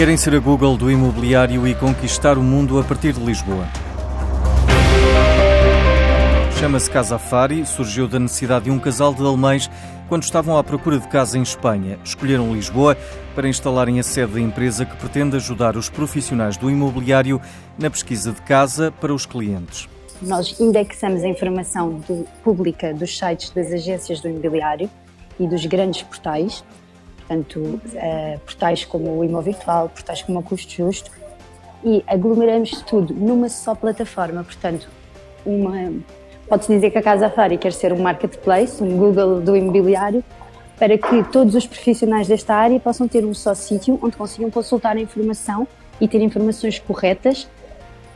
Querem ser a Google do imobiliário e conquistar o mundo a partir de Lisboa. Chama-se Casa Fari, surgiu da necessidade de um casal de alemães quando estavam à procura de casa em Espanha. Escolheram Lisboa para instalarem a sede da empresa que pretende ajudar os profissionais do imobiliário na pesquisa de casa para os clientes. Nós indexamos a informação do, pública dos sites das agências do imobiliário e dos grandes portais, portanto, uh, portais como o Imóvel Virtual, portais como o Custo Justo, e aglomeramos tudo numa só plataforma, portanto, uma Pode-se dizer que a Casa Fari quer ser um marketplace, um Google do imobiliário, para que todos os profissionais desta área possam ter um só sítio onde consigam consultar a informação e ter informações corretas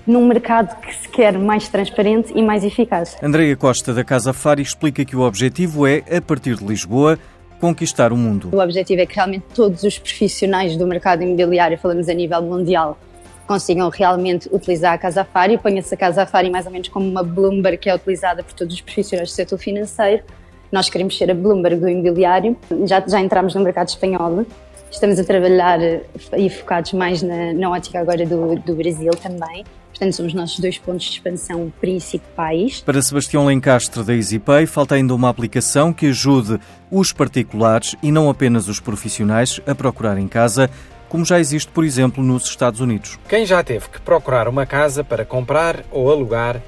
num mercado que se quer mais transparente e mais eficaz. Andreia Costa, da Casa Fari, explica que o objetivo é, a partir de Lisboa, conquistar o mundo. O objetivo é que realmente todos os profissionais do mercado imobiliário, falamos a nível mundial, consigam realmente utilizar a Casa Fari. Ponha-se a Casa Fari mais ou menos como uma Bloomberg que é utilizada por todos os profissionais do setor financeiro. Nós queremos ser a Bloomberg do imobiliário. Já, já entramos no mercado espanhol. Estamos a trabalhar eh, e focados mais na, na ótica agora do, do Brasil também. Portanto, são os nossos dois pontos de expansão principais. Para Sebastião Lencastre da EasyPay, falta ainda uma aplicação que ajude os particulares e não apenas os profissionais a procurar em casa como já existe, por exemplo, nos Estados Unidos. Quem já teve que procurar uma casa para comprar ou alugar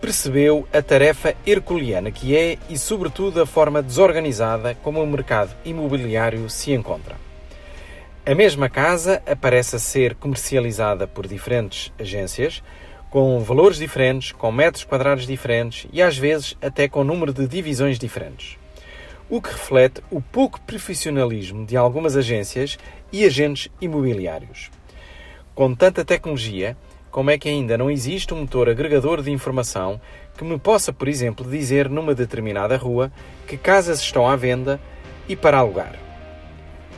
percebeu a tarefa herculeana que é e, sobretudo, a forma desorganizada como o mercado imobiliário se encontra. A mesma casa aparece a ser comercializada por diferentes agências, com valores diferentes, com metros quadrados diferentes e às vezes até com número de divisões diferentes o que reflete o pouco profissionalismo de algumas agências e agentes imobiliários. Com tanta tecnologia, como é que ainda não existe um motor agregador de informação que me possa, por exemplo, dizer numa determinada rua que casas estão à venda e para alugar?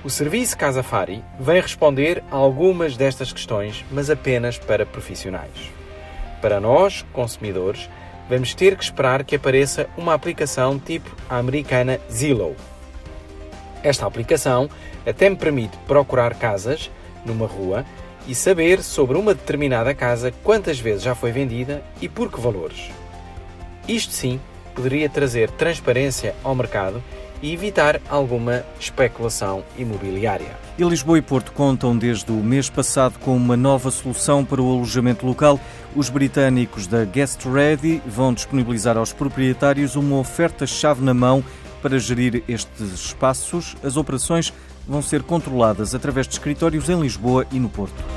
O serviço Casa Fari vem responder a algumas destas questões, mas apenas para profissionais. Para nós, consumidores, vamos ter que esperar que apareça uma aplicação tipo a americana Zillow. Esta aplicação até me permite procurar casas numa rua e saber sobre uma determinada casa quantas vezes já foi vendida e por que valores. Isto sim poderia trazer transparência ao mercado e evitar alguma especulação imobiliária. E Lisboa e Porto contam desde o mês passado com uma nova solução para o alojamento local. Os britânicos da Guest Ready vão disponibilizar aos proprietários uma oferta-chave na mão para gerir estes espaços. As operações vão ser controladas através de escritórios em Lisboa e no Porto.